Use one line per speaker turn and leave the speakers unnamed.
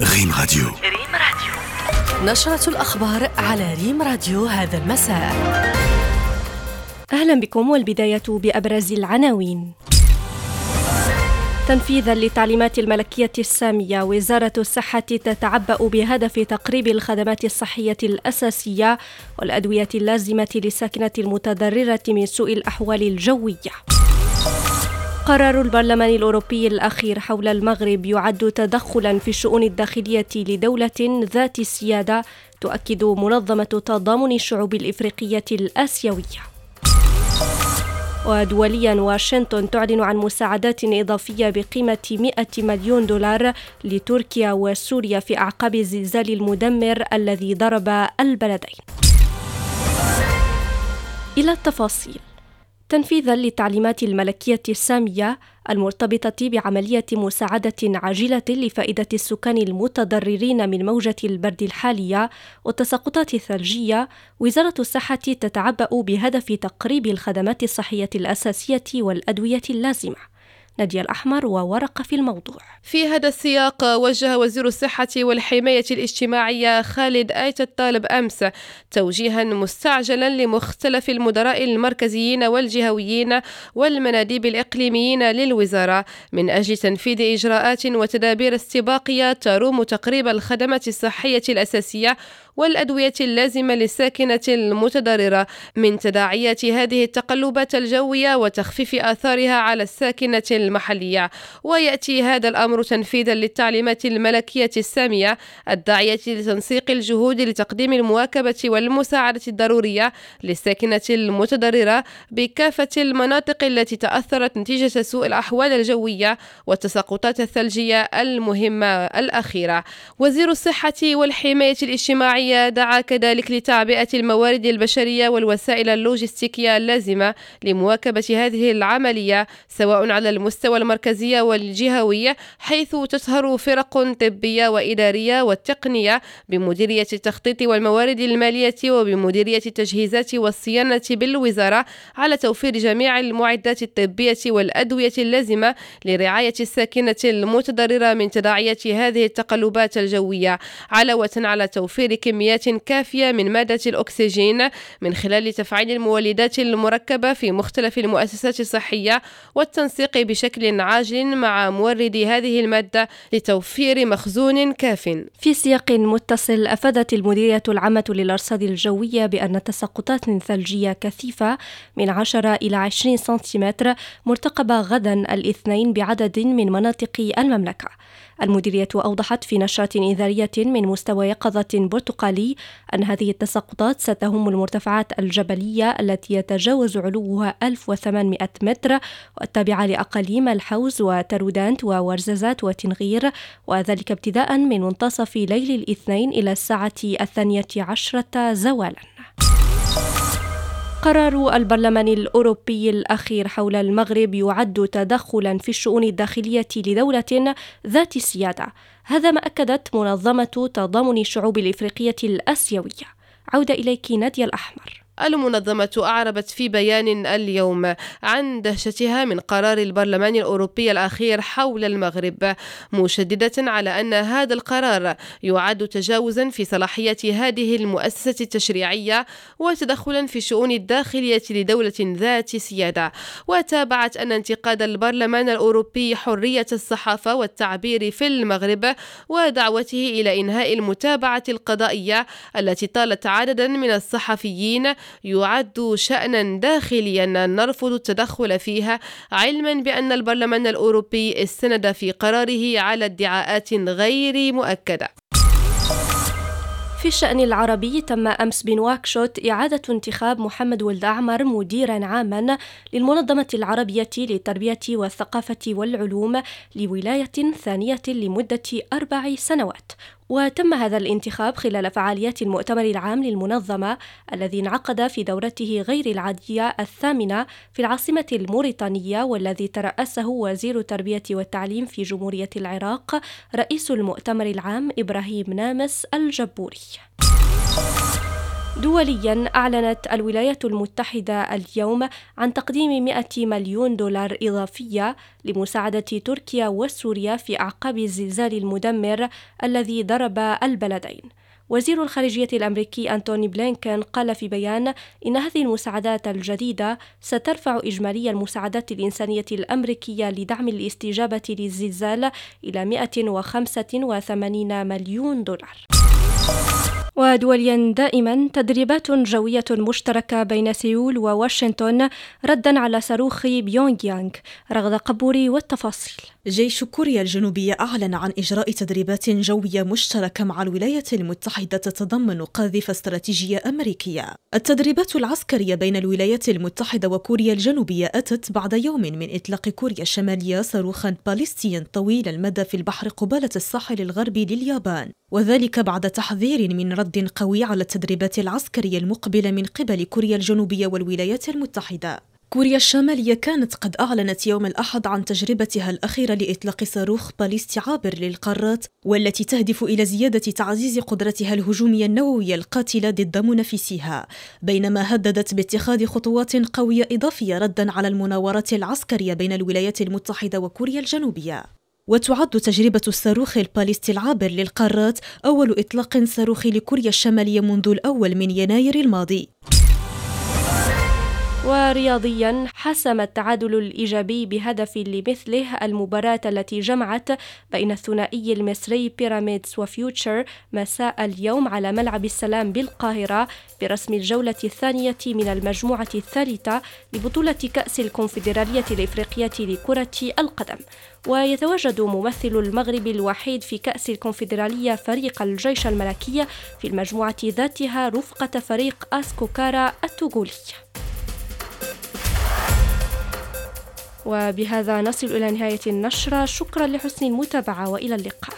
ريم راديو. ريم راديو. نشرة الأخبار على ريم راديو هذا المساء.
أهلا بكم والبداية بأبرز العناوين. تنفيذا لتعليمات الملكية السامية وزارة الصحة تتعبأ بهدف تقريب الخدمات الصحية الأساسية والأدوية اللازمة للساكنة المتضررة من سوء الأحوال الجوية. قرار البرلمان الأوروبي الأخير حول المغرب يعد تدخلا في الشؤون الداخلية لدولة ذات سيادة تؤكد منظمة تضامن الشعوب الإفريقية الآسيوية. ودوليا واشنطن تعلن عن مساعدات إضافية بقيمة 100 مليون دولار لتركيا وسوريا في أعقاب الزلزال المدمر الذي ضرب البلدين. إلى التفاصيل. تنفيذا للتعليمات الملكية السامية المرتبطة بعملية مساعدة عاجلة لفائدة السكان المتضررين من موجة البرد الحالية والتساقطات الثلجية، وزارة الصحة تتعبأ بهدف تقريب الخدمات الصحية الأساسية والأدوية اللازمة. نادية الأحمر وورقة في الموضوع.
في هذا السياق وجه وزير الصحة والحماية الاجتماعية خالد آيت الطالب أمس توجيها مستعجلا لمختلف المدراء المركزيين والجهويين والمناديب الإقليميين للوزارة من أجل تنفيذ إجراءات وتدابير استباقية تروم تقريب الخدمات الصحية الأساسية والأدوية اللازمة للساكنة المتضررة من تداعيات هذه التقلبات الجوية وتخفيف آثارها على الساكنة المحلية ويأتي هذا الأمر تنفيذا للتعليمات الملكية السامية الداعية لتنسيق الجهود لتقديم المواكبة والمساعدة الضرورية للساكنة المتضررة بكافة المناطق التي تأثرت نتيجة سوء الأحوال الجوية والتساقطات الثلجية المهمة الأخيرة. وزير الصحة والحماية الاجتماعية دعا كذلك لتعبئة الموارد البشرية والوسائل اللوجستيكية اللازمة لمواكبة هذه العملية سواء على المستوى المركزي والجهوي حيث تسهر فرق طبية وإدارية والتقنية بمديرية التخطيط والموارد المالية وبمديرية التجهيزات والصيانة بالوزارة على توفير جميع المعدات الطبية والأدوية اللازمة لرعاية الساكنة المتضررة من تداعيات هذه التقلبات الجوية علاوة على توفير كميات كافية من مادة الأكسجين من خلال تفعيل المولدات المركبة في مختلف المؤسسات الصحية والتنسيق بشكل عاجل مع مورد هذه المادة لتوفير مخزون كاف.
في سياق متصل أفادت المديرية العامة للأرصاد الجوية بأن تساقطات ثلجية كثيفة من 10 إلى 20 سنتيمتر مرتقبة غدا الاثنين بعدد من مناطق المملكة. المديرية أوضحت في نشرة إنذارية من مستوى يقظة برتقالي أن هذه التساقطات ستهم المرتفعات الجبلية التي يتجاوز علوها 1800 متر والتابعة لأقاليم الحوز وترودانت وورزازات وتنغير وذلك ابتداء من منتصف ليل الاثنين إلى الساعة الثانية عشرة زوالا. قرار البرلمان الأوروبي الأخير حول المغرب يعد تدخلا في الشؤون الداخلية لدولة ذات سيادة. هذا ما أكدت منظمة تضامن الشعوب الإفريقية الآسيوية. عودة إليك نادية الأحمر.
المنظمة أعربت في بيان اليوم عن دهشتها من قرار البرلمان الأوروبي الأخير حول المغرب مشددة على أن هذا القرار يعد تجاوزا في صلاحية هذه المؤسسة التشريعية وتدخلا في الشؤون الداخلية لدولة ذات سيادة. وتابعت أن انتقاد البرلمان الأوروبي حرية الصحافة والتعبير في المغرب ودعوته إلى إنهاء المتابعة القضائية التي طالت عددا من الصحفيين يعد شأنا داخليا نرفض التدخل فيها علما بأن البرلمان الأوروبي استند في قراره على ادعاءات غير مؤكدة.
في الشأن العربي تم أمس بنواكشوط إعادة انتخاب محمد ولد أعمر مديرا عاما للمنظمة العربية للتربية والثقافة والعلوم لولاية ثانية لمدة أربع سنوات. وتم هذا الانتخاب خلال فعاليات المؤتمر العام للمنظمة الذي انعقد في دورته غير العادية الثامنة في العاصمة الموريتانية والذي ترأسه وزير التربية والتعليم في جمهورية العراق رئيس المؤتمر العام إبراهيم نامس الجبوري. دوليا أعلنت الولايات المتحدة اليوم عن تقديم 100 مليون دولار إضافية لمساعدة تركيا وسوريا في أعقاب الزلزال المدمر الذي ضرب البلدين. وزير الخارجية الأمريكي أنتوني بلينكن قال في بيان إن هذه المساعدات الجديدة سترفع إجمالي المساعدات الإنسانية الأمريكية لدعم الاستجابة للزلزال إلى 185 مليون دولار. ودوليا دائما تدريبات جوية مشتركة بين سيول وواشنطن ردا على صاروخ بيونغ يانغ رغد قبوري والتفاصيل.
جيش كوريا الجنوبية أعلن عن إجراء تدريبات جوية مشتركة مع الولايات المتحدة تتضمن قاذفة استراتيجية أمريكية. التدريبات العسكرية بين الولايات المتحدة وكوريا الجنوبية أتت بعد يوم من إطلاق كوريا الشمالية صاروخا باليستيا طويل المدى في البحر قبالة الساحل الغربي لليابان، وذلك بعد تحذير من رد قوي على التدريبات العسكرية المقبلة من قبل كوريا الجنوبية والولايات المتحدة. كوريا الشمالية كانت قد أعلنت يوم الأحد عن تجربتها الأخيرة لإطلاق صاروخ باليستي عابر للقارات والتي تهدف إلى زيادة تعزيز قدرتها الهجومية النووية القاتلة ضد منافسيها بينما هددت باتخاذ خطوات قوية إضافية ردا على المناورات العسكرية بين الولايات المتحدة وكوريا الجنوبية وتعد تجربة الصاروخ الباليستي العابر للقارات أول إطلاق صاروخي لكوريا الشمالية منذ الأول من يناير الماضي.
ورياضيا حسم التعادل الإيجابي بهدف لمثله المباراة التي جمعت بين الثنائي المصري بيراميدز وفيوتشر مساء اليوم على ملعب السلام بالقاهرة برسم الجولة الثانية من المجموعة الثالثة لبطولة كأس الكونفدرالية الإفريقية لكرة القدم. ويتواجد ممثل المغرب الوحيد في كأس الكونفدرالية فريق الجيش الملكي في المجموعة ذاتها رفقة فريق أسكوكارا التوغولي. وبهذا نصل إلى نهاية النشرة. شكرا لحسن المتابعة وإلى اللقاء.